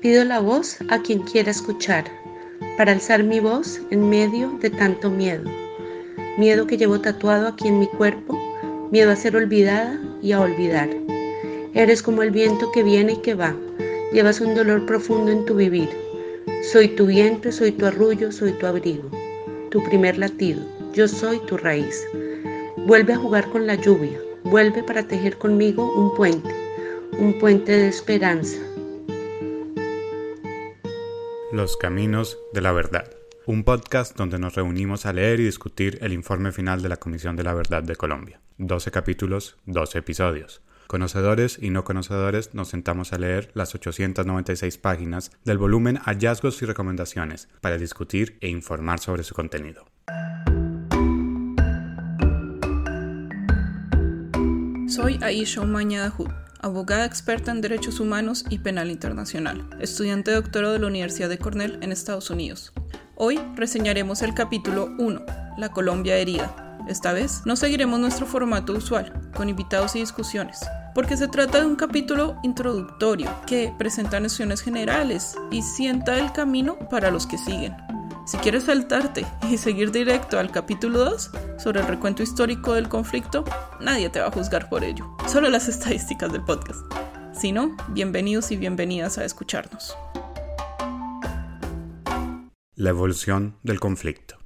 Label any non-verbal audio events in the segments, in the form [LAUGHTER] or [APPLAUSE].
Pido la voz a quien quiera escuchar, para alzar mi voz en medio de tanto miedo. Miedo que llevo tatuado aquí en mi cuerpo, miedo a ser olvidada y a olvidar. Eres como el viento que viene y que va, llevas un dolor profundo en tu vivir. Soy tu vientre, soy tu arrullo, soy tu abrigo, tu primer latido, yo soy tu raíz. Vuelve a jugar con la lluvia, vuelve para tejer conmigo un puente, un puente de esperanza, los Caminos de la Verdad, un podcast donde nos reunimos a leer y discutir el informe final de la Comisión de la Verdad de Colombia. 12 capítulos, 12 episodios. Conocedores y no conocedores nos sentamos a leer las 896 páginas del volumen Hallazgos y Recomendaciones para discutir e informar sobre su contenido. Soy Aisha Umaña abogada experta en derechos humanos y penal internacional, estudiante doctorado de la Universidad de Cornell en Estados Unidos. Hoy reseñaremos el capítulo 1, La Colombia herida. Esta vez no seguiremos nuestro formato usual, con invitados y discusiones, porque se trata de un capítulo introductorio que presenta nociones generales y sienta el camino para los que siguen. Si quieres saltarte y seguir directo al capítulo 2 sobre el recuento histórico del conflicto, nadie te va a juzgar por ello, solo las [LAUGHS] estadísticas del podcast. Si no, bienvenidos y bienvenidas a escucharnos. La evolución del conflicto.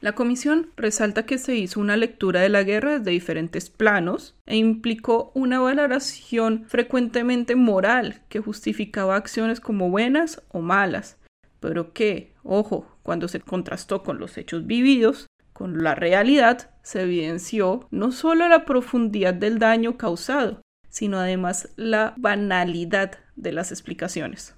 La comisión resalta que se hizo una lectura de la guerra desde diferentes planos e implicó una valoración frecuentemente moral que justificaba acciones como buenas o malas, pero que, ojo, cuando se contrastó con los hechos vividos, con la realidad, se evidenció no solo la profundidad del daño causado, sino además la banalidad de las explicaciones.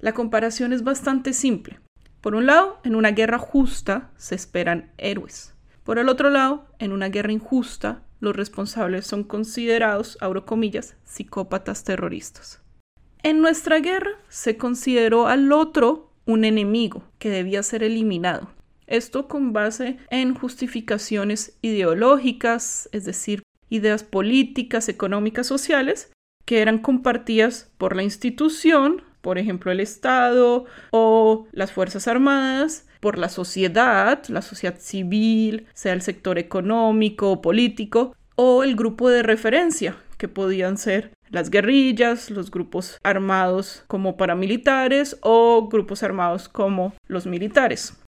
La comparación es bastante simple. Por un lado, en una guerra justa se esperan héroes. Por el otro lado, en una guerra injusta, los responsables son considerados, abro comillas, psicópatas terroristas. En nuestra guerra se consideró al otro un enemigo que debía ser eliminado. Esto con base en justificaciones ideológicas, es decir, ideas políticas, económicas, sociales, que eran compartidas por la institución, por ejemplo el Estado o las Fuerzas Armadas, por la sociedad, la sociedad civil, sea el sector económico o político, o el grupo de referencia, que podían ser las guerrillas, los grupos armados como paramilitares o grupos armados como los militares.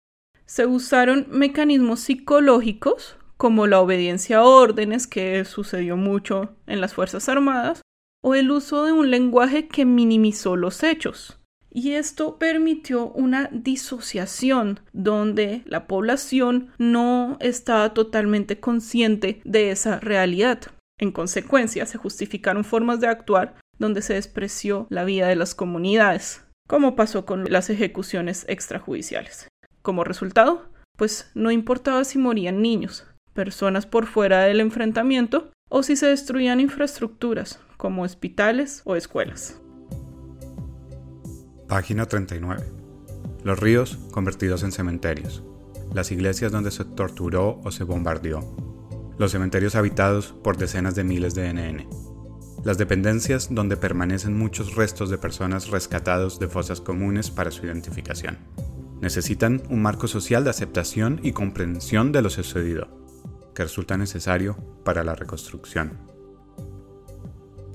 Se usaron mecanismos psicológicos como la obediencia a órdenes, que sucedió mucho en las Fuerzas Armadas, o el uso de un lenguaje que minimizó los hechos. Y esto permitió una disociación donde la población no estaba totalmente consciente de esa realidad. En consecuencia, se justificaron formas de actuar donde se despreció la vida de las comunidades, como pasó con las ejecuciones extrajudiciales. Como resultado, pues no importaba si morían niños, personas por fuera del enfrentamiento o si se destruían infraestructuras, como hospitales o escuelas. Página 39. Los ríos convertidos en cementerios. Las iglesias donde se torturó o se bombardeó los cementerios habitados por decenas de miles de NN, las dependencias donde permanecen muchos restos de personas rescatados de fosas comunes para su identificación. Necesitan un marco social de aceptación y comprensión de lo sucedido, que resulta necesario para la reconstrucción.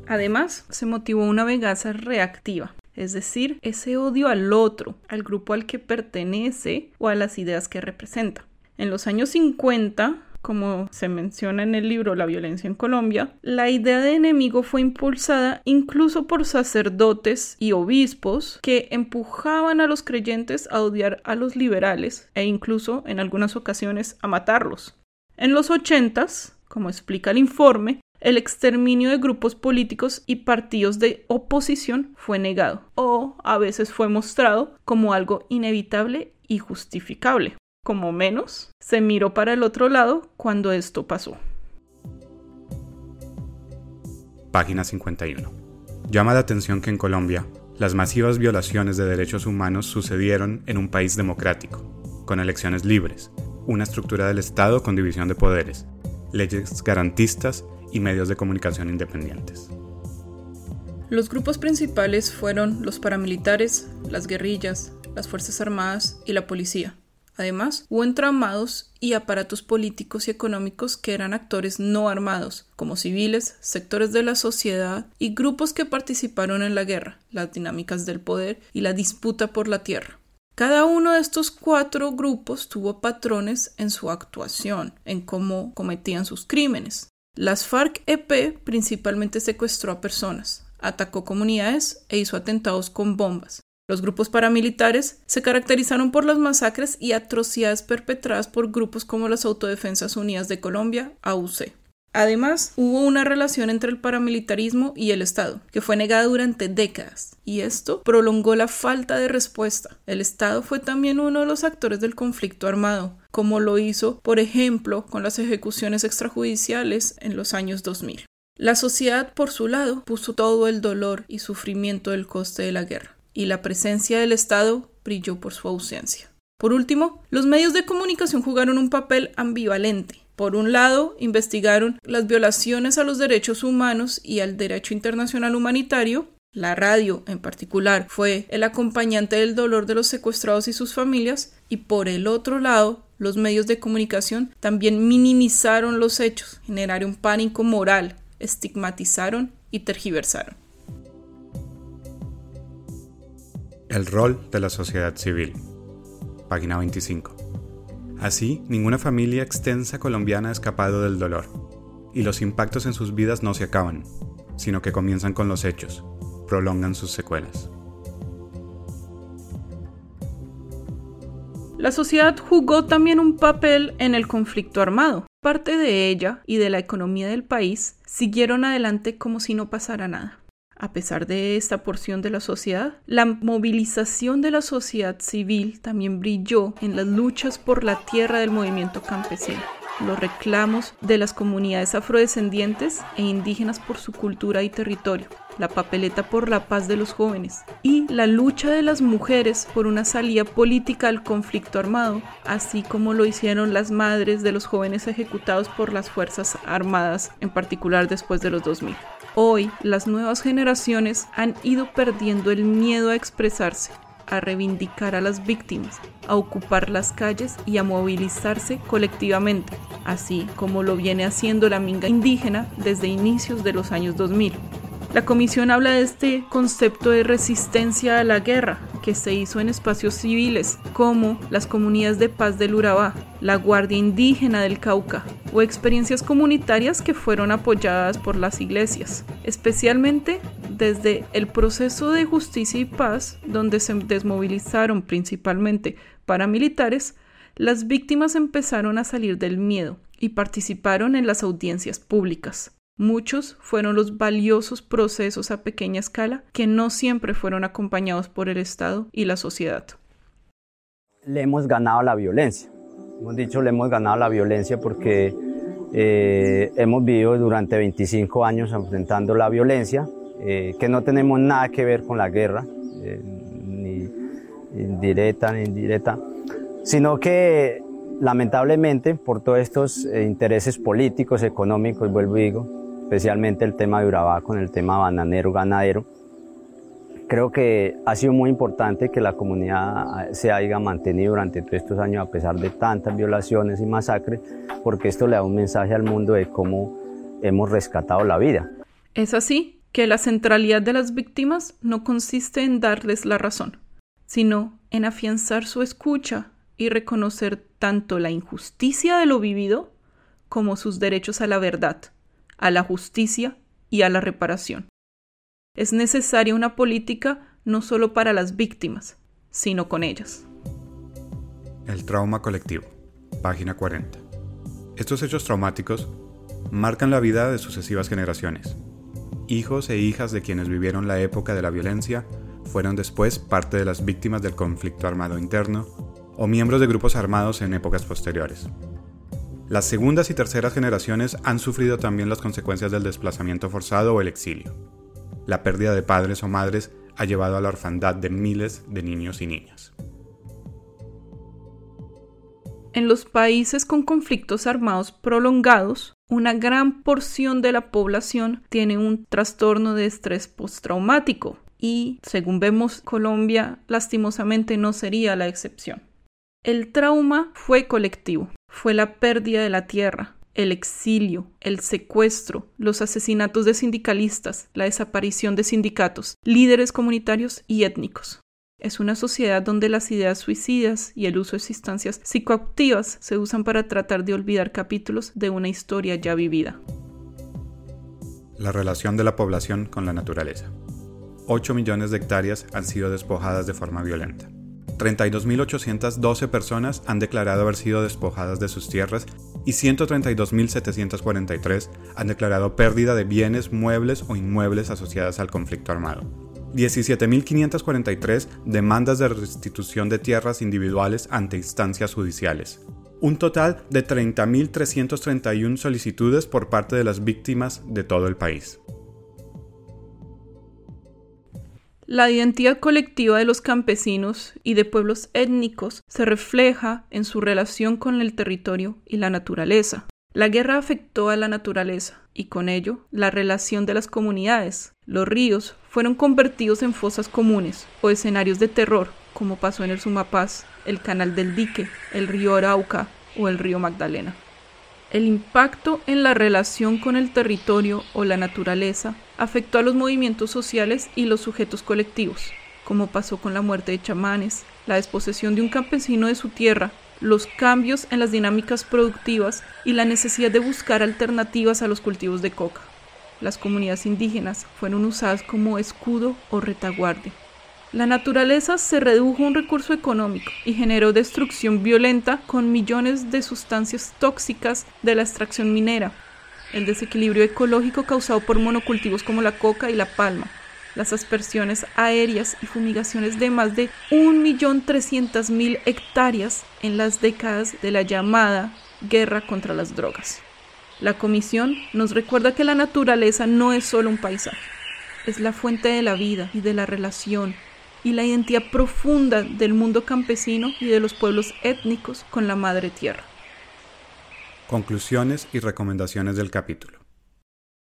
Además, se motivó una venganza reactiva, es decir, ese odio al otro, al grupo al que pertenece o a las ideas que representa. En los años 50, como se menciona en el libro La violencia en Colombia, la idea de enemigo fue impulsada incluso por sacerdotes y obispos que empujaban a los creyentes a odiar a los liberales e incluso en algunas ocasiones a matarlos. En los ochentas, como explica el informe, el exterminio de grupos políticos y partidos de oposición fue negado o a veces fue mostrado como algo inevitable y justificable como menos, se miró para el otro lado cuando esto pasó. Página 51. Llama la atención que en Colombia las masivas violaciones de derechos humanos sucedieron en un país democrático, con elecciones libres, una estructura del Estado con división de poderes, leyes garantistas y medios de comunicación independientes. Los grupos principales fueron los paramilitares, las guerrillas, las Fuerzas Armadas y la policía. Además, hubo entramados y aparatos políticos y económicos que eran actores no armados, como civiles, sectores de la sociedad y grupos que participaron en la guerra, las dinámicas del poder y la disputa por la tierra. Cada uno de estos cuatro grupos tuvo patrones en su actuación, en cómo cometían sus crímenes. Las FARC-EP principalmente secuestró a personas, atacó comunidades e hizo atentados con bombas. Los grupos paramilitares se caracterizaron por las masacres y atrocidades perpetradas por grupos como las Autodefensas Unidas de Colombia, AUC. Además, hubo una relación entre el paramilitarismo y el Estado, que fue negada durante décadas, y esto prolongó la falta de respuesta. El Estado fue también uno de los actores del conflicto armado, como lo hizo, por ejemplo, con las ejecuciones extrajudiciales en los años 2000. La sociedad, por su lado, puso todo el dolor y sufrimiento del coste de la guerra, y la presencia del Estado brilló por su ausencia. Por último, los medios de comunicación jugaron un papel ambivalente. Por un lado, investigaron las violaciones a los derechos humanos y al derecho internacional humanitario. La radio, en particular, fue el acompañante del dolor de los secuestrados y sus familias. Y por el otro lado, los medios de comunicación también minimizaron los hechos, generaron pánico moral, estigmatizaron y tergiversaron. El rol de la sociedad civil. Página 25. Así, ninguna familia extensa colombiana ha escapado del dolor, y los impactos en sus vidas no se acaban, sino que comienzan con los hechos, prolongan sus secuelas. La sociedad jugó también un papel en el conflicto armado. Parte de ella y de la economía del país siguieron adelante como si no pasara nada. A pesar de esta porción de la sociedad, la movilización de la sociedad civil también brilló en las luchas por la tierra del movimiento campesino, los reclamos de las comunidades afrodescendientes e indígenas por su cultura y territorio, la papeleta por la paz de los jóvenes y la lucha de las mujeres por una salida política al conflicto armado, así como lo hicieron las madres de los jóvenes ejecutados por las Fuerzas Armadas, en particular después de los 2000. Hoy las nuevas generaciones han ido perdiendo el miedo a expresarse, a reivindicar a las víctimas, a ocupar las calles y a movilizarse colectivamente, así como lo viene haciendo la minga indígena desde inicios de los años 2000. La comisión habla de este concepto de resistencia a la guerra que se hizo en espacios civiles como las comunidades de paz del Urabá, la Guardia Indígena del Cauca o experiencias comunitarias que fueron apoyadas por las iglesias, especialmente desde el proceso de justicia y paz donde se desmovilizaron principalmente paramilitares, las víctimas empezaron a salir del miedo y participaron en las audiencias públicas. Muchos fueron los valiosos procesos a pequeña escala que no siempre fueron acompañados por el Estado y la sociedad. Le hemos ganado la violencia. Hemos dicho le hemos ganado la violencia porque eh, hemos vivido durante 25 años enfrentando la violencia, eh, que no tenemos nada que ver con la guerra, eh, ni indirecta ni indirecta, sino que lamentablemente por todos estos intereses políticos, económicos, vuelvo y digo, especialmente el tema de Urabá con el tema bananero ganadero. Creo que ha sido muy importante que la comunidad se haya mantenido durante todos estos años a pesar de tantas violaciones y masacres, porque esto le da un mensaje al mundo de cómo hemos rescatado la vida. Es así que la centralidad de las víctimas no consiste en darles la razón, sino en afianzar su escucha y reconocer tanto la injusticia de lo vivido como sus derechos a la verdad a la justicia y a la reparación. Es necesaria una política no solo para las víctimas, sino con ellas. El trauma colectivo, página 40. Estos hechos traumáticos marcan la vida de sucesivas generaciones. Hijos e hijas de quienes vivieron la época de la violencia fueron después parte de las víctimas del conflicto armado interno o miembros de grupos armados en épocas posteriores. Las segundas y terceras generaciones han sufrido también las consecuencias del desplazamiento forzado o el exilio. La pérdida de padres o madres ha llevado a la orfandad de miles de niños y niñas. En los países con conflictos armados prolongados, una gran porción de la población tiene un trastorno de estrés postraumático y, según vemos, Colombia lastimosamente no sería la excepción. El trauma fue colectivo, fue la pérdida de la tierra, el exilio, el secuestro, los asesinatos de sindicalistas, la desaparición de sindicatos, líderes comunitarios y étnicos. Es una sociedad donde las ideas suicidas y el uso de sustancias psicoactivas se usan para tratar de olvidar capítulos de una historia ya vivida. La relación de la población con la naturaleza. 8 millones de hectáreas han sido despojadas de forma violenta. 32.812 personas han declarado haber sido despojadas de sus tierras y 132.743 han declarado pérdida de bienes muebles o inmuebles asociadas al conflicto armado. 17.543 demandas de restitución de tierras individuales ante instancias judiciales. Un total de 30.331 solicitudes por parte de las víctimas de todo el país. La identidad colectiva de los campesinos y de pueblos étnicos se refleja en su relación con el territorio y la naturaleza. La guerra afectó a la naturaleza y con ello la relación de las comunidades. Los ríos fueron convertidos en fosas comunes o escenarios de terror, como pasó en el Sumapaz, el Canal del Dique, el río Arauca o el río Magdalena. El impacto en la relación con el territorio o la naturaleza afectó a los movimientos sociales y los sujetos colectivos, como pasó con la muerte de chamanes, la desposesión de un campesino de su tierra los cambios en las dinámicas productivas y la necesidad de buscar alternativas a los cultivos de coca. Las comunidades indígenas fueron usadas como escudo o retaguardia. La naturaleza se redujo a un recurso económico y generó destrucción violenta con millones de sustancias tóxicas de la extracción minera, el desequilibrio ecológico causado por monocultivos como la coca y la palma, las aspersiones aéreas y fumigaciones de más de 1.300.000 hectáreas en las décadas de la llamada guerra contra las drogas. La comisión nos recuerda que la naturaleza no es solo un paisaje, es la fuente de la vida y de la relación y la identidad profunda del mundo campesino y de los pueblos étnicos con la madre tierra. Conclusiones y recomendaciones del capítulo.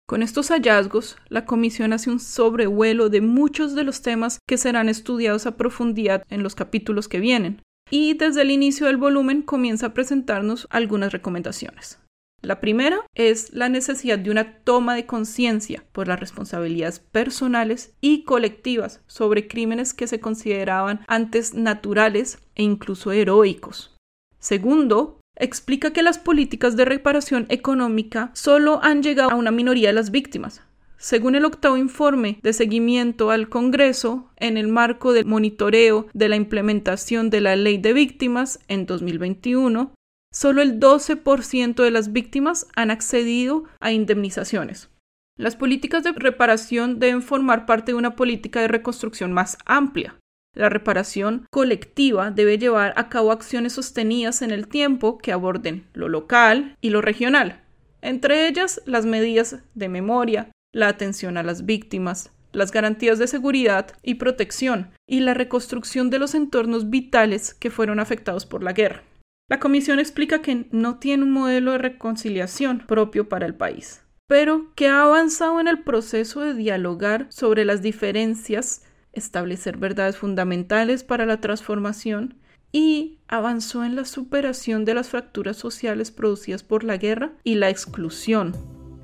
Con estos hallazgos, la Comisión hace un sobrevuelo de muchos de los temas que serán estudiados a profundidad en los capítulos que vienen, y desde el inicio del volumen comienza a presentarnos algunas recomendaciones. La primera es la necesidad de una toma de conciencia por las responsabilidades personales y colectivas sobre crímenes que se consideraban antes naturales e incluso heroicos. Segundo, explica que las políticas de reparación económica solo han llegado a una minoría de las víctimas. Según el octavo informe de seguimiento al Congreso, en el marco del monitoreo de la implementación de la ley de víctimas en 2021, solo el 12% de las víctimas han accedido a indemnizaciones. Las políticas de reparación deben formar parte de una política de reconstrucción más amplia, la reparación colectiva debe llevar a cabo acciones sostenidas en el tiempo que aborden lo local y lo regional, entre ellas las medidas de memoria, la atención a las víctimas, las garantías de seguridad y protección y la reconstrucción de los entornos vitales que fueron afectados por la guerra. La Comisión explica que no tiene un modelo de reconciliación propio para el país, pero que ha avanzado en el proceso de dialogar sobre las diferencias establecer verdades fundamentales para la transformación y avanzó en la superación de las fracturas sociales producidas por la guerra y la exclusión.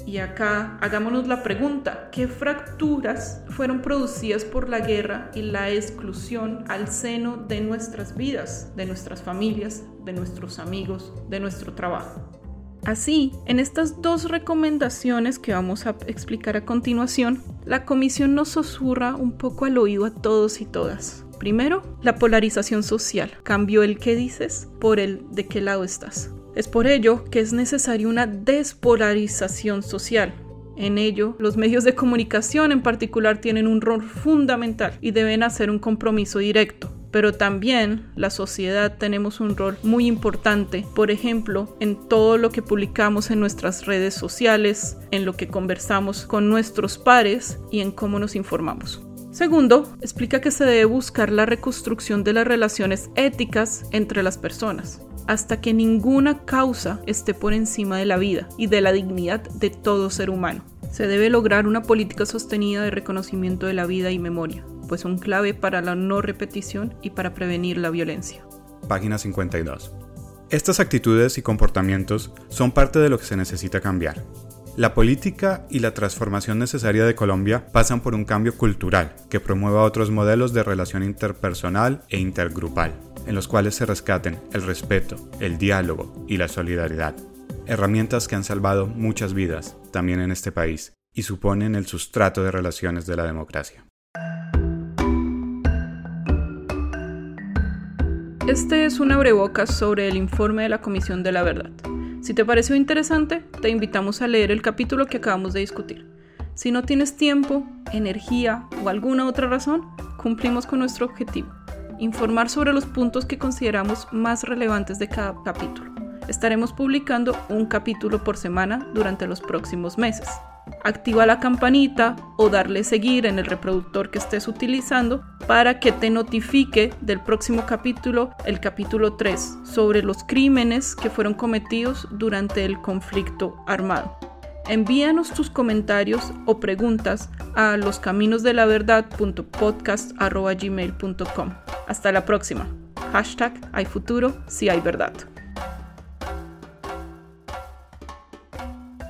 Y acá hagámonos la pregunta, ¿qué fracturas fueron producidas por la guerra y la exclusión al seno de nuestras vidas, de nuestras familias, de nuestros amigos, de nuestro trabajo? Así, en estas dos recomendaciones que vamos a explicar a continuación, la comisión nos susurra un poco al oído a todos y todas. Primero, la polarización social. Cambió el qué dices por el de qué lado estás. Es por ello que es necesaria una despolarización social. En ello, los medios de comunicación en particular tienen un rol fundamental y deben hacer un compromiso directo pero también la sociedad tenemos un rol muy importante, por ejemplo, en todo lo que publicamos en nuestras redes sociales, en lo que conversamos con nuestros pares y en cómo nos informamos. Segundo, explica que se debe buscar la reconstrucción de las relaciones éticas entre las personas. hasta que ninguna causa esté por encima de la vida y de la dignidad de todo ser humano. Se debe lograr una política sostenida de reconocimiento de la vida y memoria, pues son clave para la no repetición y para prevenir la violencia. Página 52. Estas actitudes y comportamientos son parte de lo que se necesita cambiar. La política y la transformación necesaria de Colombia pasan por un cambio cultural que promueva otros modelos de relación interpersonal e intergrupal, en los cuales se rescaten el respeto, el diálogo y la solidaridad, herramientas que han salvado muchas vidas también en este país y suponen el sustrato de relaciones de la democracia. Este es un abrebocas sobre el informe de la Comisión de la Verdad. Si te pareció interesante, te invitamos a leer el capítulo que acabamos de discutir. Si no tienes tiempo, energía o alguna otra razón, cumplimos con nuestro objetivo, informar sobre los puntos que consideramos más relevantes de cada capítulo. Estaremos publicando un capítulo por semana durante los próximos meses. Activa la campanita o darle seguir en el reproductor que estés utilizando para que te notifique del próximo capítulo, el capítulo 3, sobre los crímenes que fueron cometidos durante el conflicto armado. Envíanos tus comentarios o preguntas a loscaminosdelaverdad.podcast.gmail.com. Hasta la próxima. Hashtag.